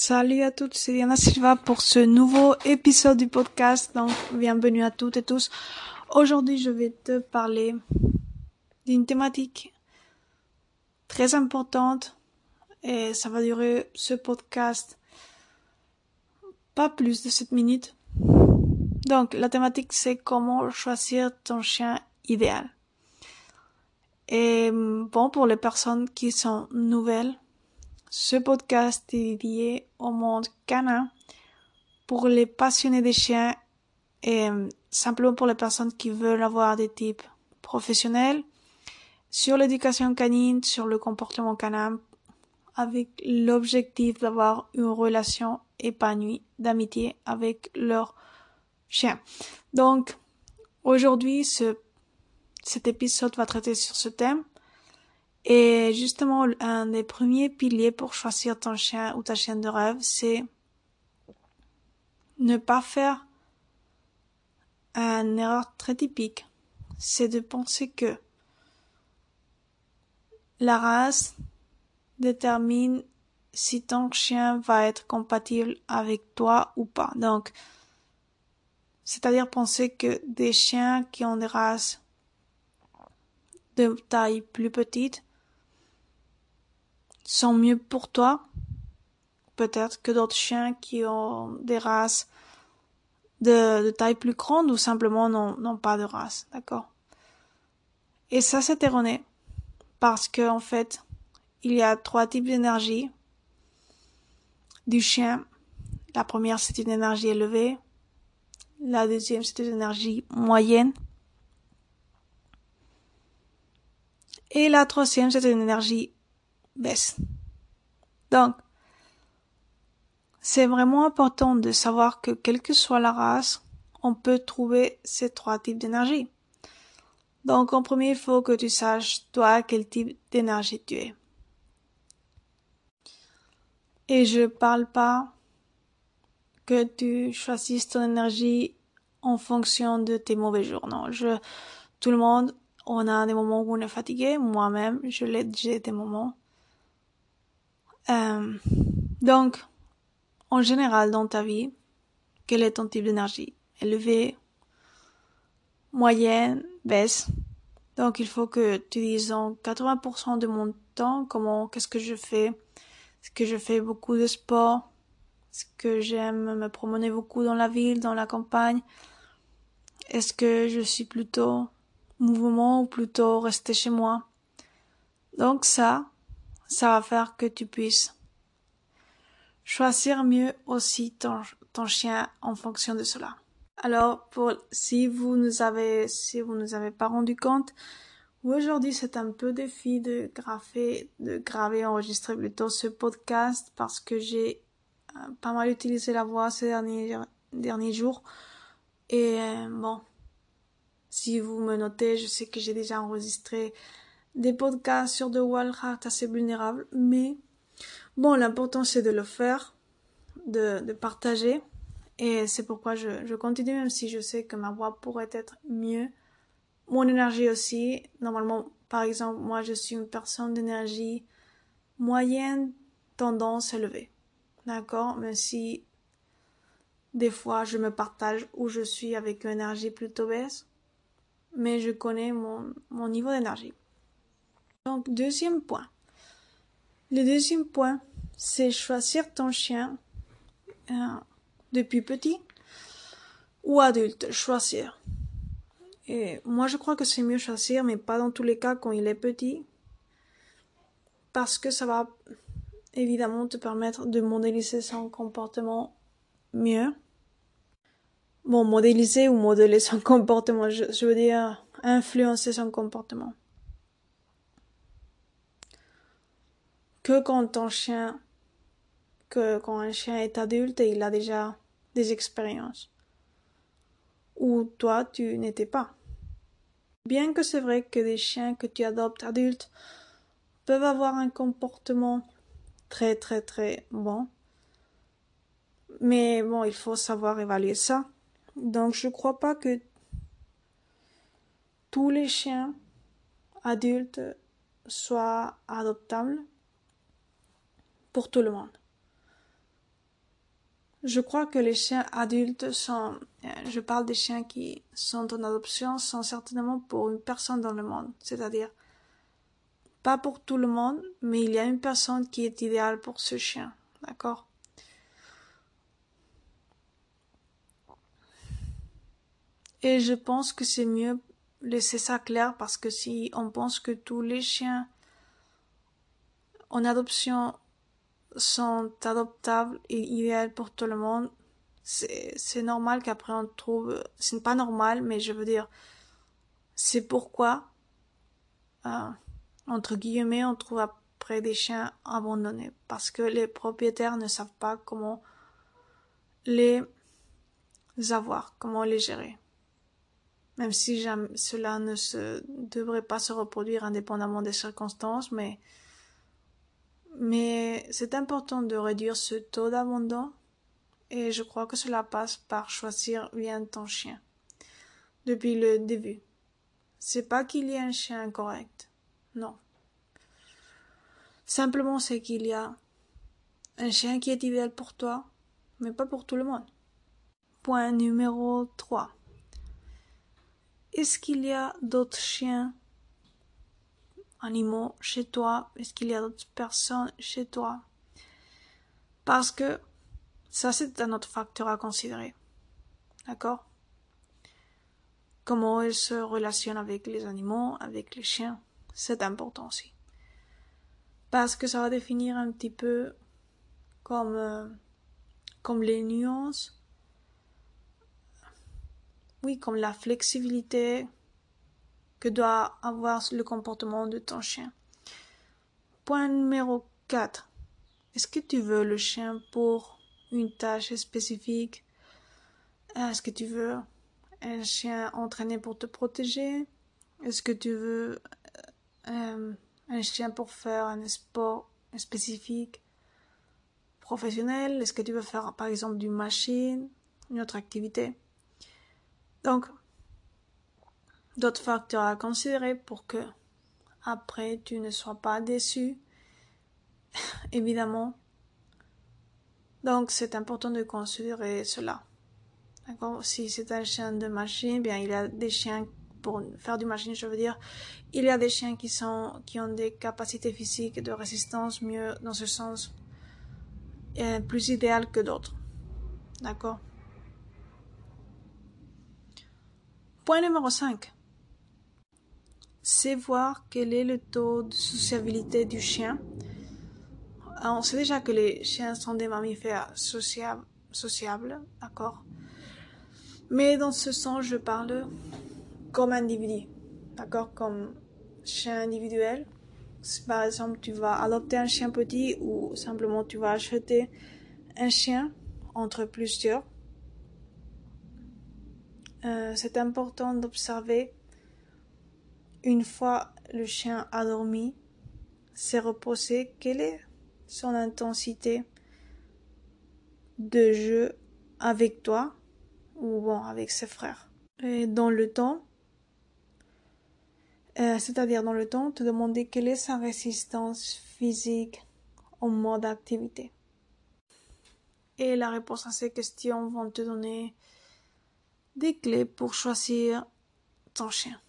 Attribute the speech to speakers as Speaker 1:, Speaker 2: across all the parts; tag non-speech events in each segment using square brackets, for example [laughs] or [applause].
Speaker 1: Salut à toutes, c'est Diana Silva pour ce nouveau épisode du podcast. Donc, bienvenue à toutes et tous. Aujourd'hui, je vais te parler d'une thématique très importante et ça va durer ce podcast pas plus de 7 minutes. Donc, la thématique, c'est comment choisir ton chien idéal. Et bon, pour les personnes qui sont nouvelles, ce podcast est dédié au monde canin pour les passionnés des chiens et euh, simplement pour les personnes qui veulent avoir des types professionnels sur l'éducation canine, sur le comportement canin, avec l'objectif d'avoir une relation épanouie d'amitié avec leur chien. Donc, aujourd'hui, ce, cet épisode va traiter sur ce thème. Et justement, un des premiers piliers pour choisir ton chien ou ta chienne de rêve, c'est ne pas faire une erreur très typique. C'est de penser que la race détermine si ton chien va être compatible avec toi ou pas. Donc, c'est-à-dire penser que des chiens qui ont des races de taille plus petite sont mieux pour toi, peut-être que d'autres chiens qui ont des races de, taille plus grande ou simplement n'ont pas de race, d'accord? Et ça, c'est erroné parce que en fait, il y a trois types d'énergie du chien. La première, c'est une énergie élevée. La deuxième, c'est une énergie moyenne. Et la troisième, c'est une énergie baisse. Donc, c'est vraiment important de savoir que quelle que soit la race, on peut trouver ces trois types d'énergie. Donc, en premier, il faut que tu saches, toi, quel type d'énergie tu es. Et je parle pas que tu choisisses ton énergie en fonction de tes mauvais jours. Non, je, tout le monde, on a des moments où on est fatigué. Moi-même, je l'ai, j'ai des moments. Euh, donc, en général, dans ta vie, quel est ton type d'énergie? Élevé, moyenne, baisse. Donc, il faut que tu dises en 80% de mon temps comment, qu'est-ce que je fais? Est-ce que je fais beaucoup de sport? Est-ce que j'aime me promener beaucoup dans la ville, dans la campagne? Est-ce que je suis plutôt mouvement ou plutôt rester chez moi? Donc ça, ça va faire que tu puisses choisir mieux aussi ton, chien en fonction de cela. Alors, pour, si vous nous avez, si vous nous avez pas rendu compte, aujourd'hui c'est un peu défi de graver, de graver, enregistrer plutôt ce podcast parce que j'ai euh, pas mal utilisé la voix ces derniers, derniers jours. Et euh, bon, si vous me notez, je sais que j'ai déjà enregistré des podcasts sur de Walhart assez vulnérables, mais bon, l'important c'est de le faire, de, partager, et c'est pourquoi je, je continue, même si je sais que ma voix pourrait être mieux. Mon énergie aussi, normalement, par exemple, moi je suis une personne d'énergie moyenne, tendance élevée. D'accord? Même si des fois je me partage où je suis avec une énergie plutôt baisse, mais je connais mon, mon niveau d'énergie. Donc, deuxième point. Le deuxième point, c'est choisir ton chien euh, depuis petit ou adulte, choisir. Et moi, je crois que c'est mieux choisir, mais pas dans tous les cas quand il est petit, parce que ça va évidemment te permettre de modéliser son comportement mieux. Bon, modéliser ou modeler son [laughs] comportement, je veux dire influencer son comportement. Que quand ton chien, que quand un chien est adulte et il a déjà des expériences. Ou toi, tu n'étais pas. Bien que c'est vrai que des chiens que tu adoptes adultes peuvent avoir un comportement très très très bon. Mais bon, il faut savoir évaluer ça. Donc je crois pas que tous les chiens adultes soient adoptables tout le monde. Je crois que les chiens adultes sont, euh, je parle des chiens qui sont en adoption, sont certainement pour une personne dans le monde. C'est-à-dire, pas pour tout le monde, mais il y a une personne qui est idéale pour ce chien. D'accord? Et je pense que c'est mieux laisser ça clair parce que si on pense que tous les chiens en adoption sont adoptables et idéales pour tout le monde, c'est normal qu'après on trouve, c'est pas normal, mais je veux dire, c'est pourquoi, euh, entre guillemets, on trouve après des chiens abandonnés. Parce que les propriétaires ne savent pas comment les avoir, comment les gérer. Même si cela ne devrait pas se reproduire indépendamment des circonstances, mais, mais c'est important de réduire ce taux d'abandon et je crois que cela passe par choisir bien ton chien. Depuis le début. C'est pas qu'il y a un chien incorrect. Non. Simplement c'est qu'il y a un chien qui est idéal pour toi, mais pas pour tout le monde. Point numéro 3. Est-ce qu'il y a d'autres chiens, animaux chez toi? Est-ce qu'il y a d'autres personnes chez toi? Parce que ça, c'est un autre facteur à considérer. D'accord? Comment ils se relationnent avec les animaux, avec les chiens, c'est important aussi. Parce que ça va définir un petit peu comme, euh, comme les nuances oui, comme la flexibilité que doit avoir le comportement de ton chien. Point numéro 4. Est-ce que tu veux le chien pour une tâche spécifique? Est-ce que tu veux un chien entraîné pour te protéger? Est-ce que tu veux euh, un chien pour faire un sport spécifique professionnel? Est-ce que tu veux faire par exemple du machine, une autre activité? Donc, d'autres facteurs à considérer pour que après tu ne sois pas déçu, [laughs] évidemment. Donc, c'est important de considérer cela. D'accord? Si c'est un chien de machine, bien, il y a des chiens pour faire du machine, je veux dire, il y a des chiens qui sont, qui ont des capacités physiques de résistance mieux dans ce sens, plus idéal que d'autres. D'accord? Point numéro 5. C'est voir quel est le taux de sociabilité du chien. On sait déjà que les chiens sont des mammifères sociables, d'accord? Mais dans ce sens, je parle comme individu, d'accord? Comme chien individuel. Par exemple tu vas adopter un chien petit ou simplement tu vas acheter un chien entre plusieurs, euh, c'est important d'observer une fois le chien a dormi, s'est reposé, quelle est son intensité de jeu avec toi ou bon avec ses frères? Et dans le temps, euh, c'est-à-dire dans le temps, te demander quelle est sa résistance physique en mode activité. Et la réponse à ces questions vont te donner des clés pour choisir ton chien.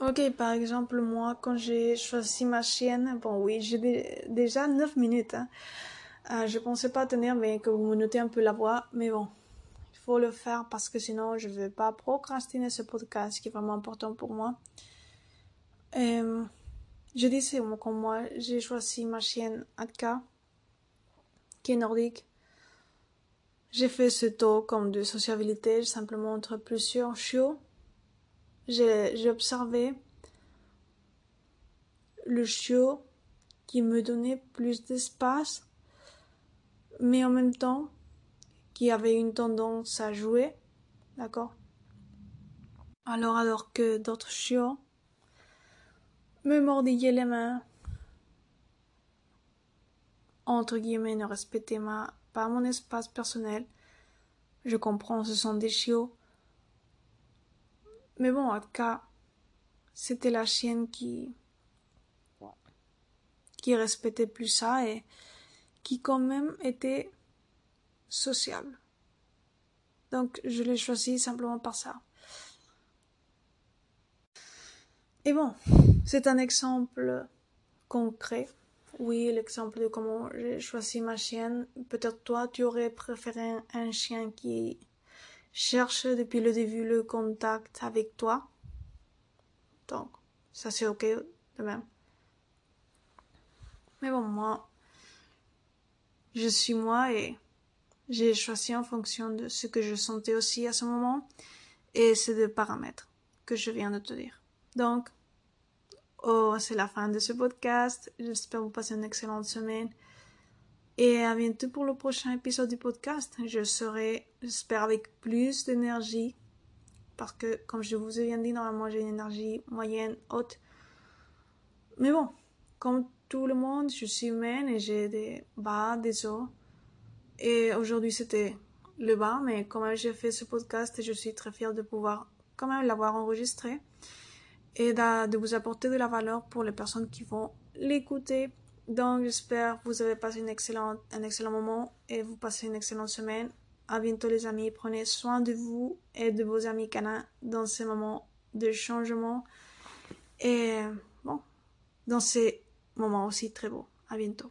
Speaker 1: Ok, par exemple, moi, quand j'ai choisi ma chienne, bon oui, j'ai déjà 9 minutes. Hein. Euh, je pensais pas tenir, mais que vous me notez un peu la voix. Mais bon, il faut le faire parce que sinon, je vais pas procrastiner ce podcast qui est vraiment important pour moi. Euh, je disais, quand moi, j'ai choisi ma chienne Atka, qui est nordique. J'ai fait ce taux comme de sociabilité simplement entre plusieurs chiots. J'ai observé le chiot qui me donnait plus d'espace, mais en même temps qui avait une tendance à jouer, d'accord? Alors alors que d'autres chiots me mordillaient les mains, entre guillemets ne respectaient ma pas mon espace personnel. Je comprends, ce sont des chiots. Mais bon, en tout cas, c'était la chienne qui qui respectait plus ça et qui quand même était sociable. Donc je l'ai choisi simplement par ça. Et bon, c'est un exemple concret. Oui, l'exemple de comment j'ai choisi ma chienne. Peut-être toi, tu aurais préféré un chien qui cherche depuis le début le contact avec toi. Donc, ça c'est ok de même. Mais bon, moi, je suis moi et j'ai choisi en fonction de ce que je sentais aussi à ce moment et c'est des paramètres que je viens de te dire. Donc, oh, c'est la fin de ce podcast. J'espère vous passer une excellente semaine. Et à bientôt pour le prochain épisode du podcast. Je serai, j'espère, avec plus d'énergie. Parce que, comme je vous ai bien dit, normalement, j'ai une énergie moyenne, haute. Mais bon, comme tout le monde, je suis humaine et j'ai des bas, des hauts. Et aujourd'hui, c'était le bas, mais quand même, j'ai fait ce podcast et je suis très fière de pouvoir quand même l'avoir enregistré et de, vous apporter de la valeur pour les personnes qui vont l'écouter. Donc, j'espère que vous avez passé un excellent moment et vous passez une excellente semaine. À bientôt, les amis. Prenez soin de vous et de vos amis canins dans ces moments de changement. Et bon, dans ces moments aussi très beaux. À bientôt.